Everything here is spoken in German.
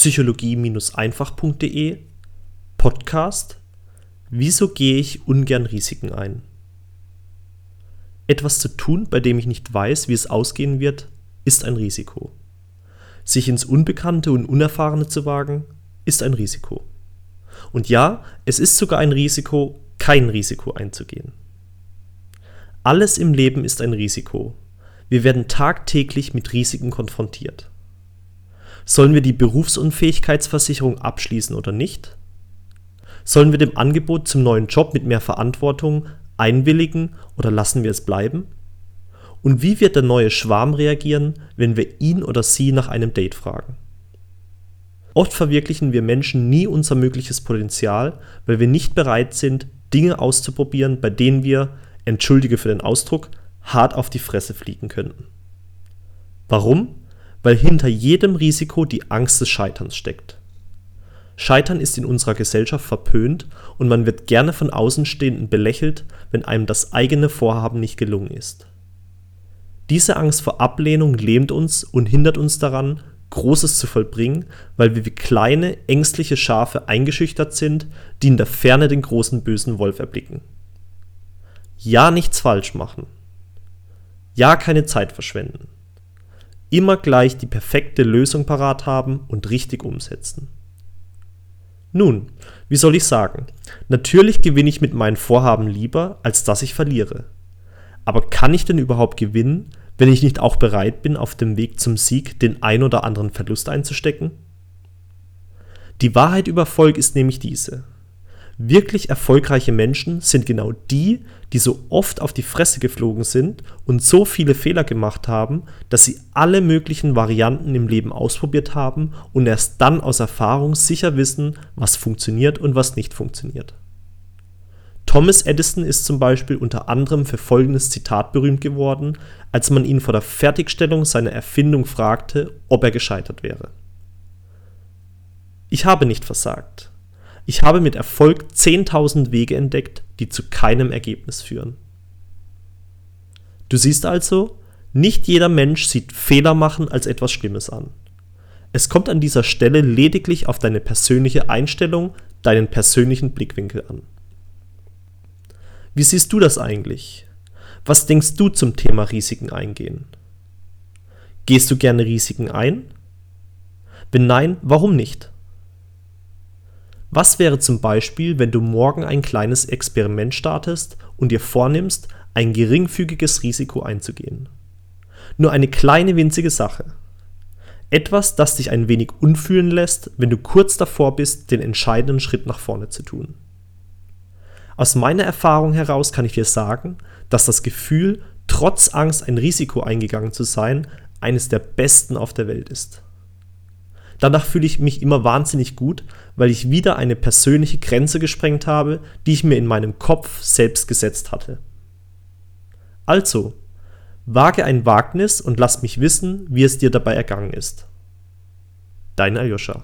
psychologie-einfach.de Podcast Wieso gehe ich ungern Risiken ein? Etwas zu tun, bei dem ich nicht weiß, wie es ausgehen wird, ist ein Risiko. Sich ins Unbekannte und Unerfahrene zu wagen, ist ein Risiko. Und ja, es ist sogar ein Risiko, kein Risiko einzugehen. Alles im Leben ist ein Risiko. Wir werden tagtäglich mit Risiken konfrontiert. Sollen wir die Berufsunfähigkeitsversicherung abschließen oder nicht? Sollen wir dem Angebot zum neuen Job mit mehr Verantwortung einwilligen oder lassen wir es bleiben? Und wie wird der neue Schwarm reagieren, wenn wir ihn oder sie nach einem Date fragen? Oft verwirklichen wir Menschen nie unser mögliches Potenzial, weil wir nicht bereit sind, Dinge auszuprobieren, bei denen wir, entschuldige für den Ausdruck, hart auf die Fresse fliegen könnten. Warum? Weil hinter jedem Risiko die Angst des Scheiterns steckt. Scheitern ist in unserer Gesellschaft verpönt und man wird gerne von Außenstehenden belächelt, wenn einem das eigene Vorhaben nicht gelungen ist. Diese Angst vor Ablehnung lähmt uns und hindert uns daran, Großes zu vollbringen, weil wir wie kleine, ängstliche Schafe eingeschüchtert sind, die in der Ferne den großen bösen Wolf erblicken. Ja, nichts falsch machen. Ja, keine Zeit verschwenden. Immer gleich die perfekte Lösung parat haben und richtig umsetzen. Nun, wie soll ich sagen? Natürlich gewinne ich mit meinen Vorhaben lieber, als dass ich verliere. Aber kann ich denn überhaupt gewinnen, wenn ich nicht auch bereit bin, auf dem Weg zum Sieg den ein oder anderen Verlust einzustecken? Die Wahrheit über Erfolg ist nämlich diese. Wirklich erfolgreiche Menschen sind genau die, die so oft auf die Fresse geflogen sind und so viele Fehler gemacht haben, dass sie alle möglichen Varianten im Leben ausprobiert haben und erst dann aus Erfahrung sicher wissen, was funktioniert und was nicht funktioniert. Thomas Edison ist zum Beispiel unter anderem für folgendes Zitat berühmt geworden, als man ihn vor der Fertigstellung seiner Erfindung fragte, ob er gescheitert wäre. Ich habe nicht versagt. Ich habe mit Erfolg 10.000 Wege entdeckt, die zu keinem Ergebnis führen. Du siehst also, nicht jeder Mensch sieht Fehler machen als etwas Schlimmes an. Es kommt an dieser Stelle lediglich auf deine persönliche Einstellung, deinen persönlichen Blickwinkel an. Wie siehst du das eigentlich? Was denkst du zum Thema Risiken eingehen? Gehst du gerne Risiken ein? Wenn nein, warum nicht? Was wäre zum Beispiel, wenn du morgen ein kleines Experiment startest und dir vornimmst, ein geringfügiges Risiko einzugehen? Nur eine kleine winzige Sache. Etwas, das dich ein wenig unfühlen lässt, wenn du kurz davor bist, den entscheidenden Schritt nach vorne zu tun. Aus meiner Erfahrung heraus kann ich dir sagen, dass das Gefühl, trotz Angst ein Risiko eingegangen zu sein, eines der besten auf der Welt ist. Danach fühle ich mich immer wahnsinnig gut, weil ich wieder eine persönliche Grenze gesprengt habe, die ich mir in meinem Kopf selbst gesetzt hatte. Also, wage ein Wagnis und lass mich wissen, wie es dir dabei ergangen ist. Dein Aljoscha.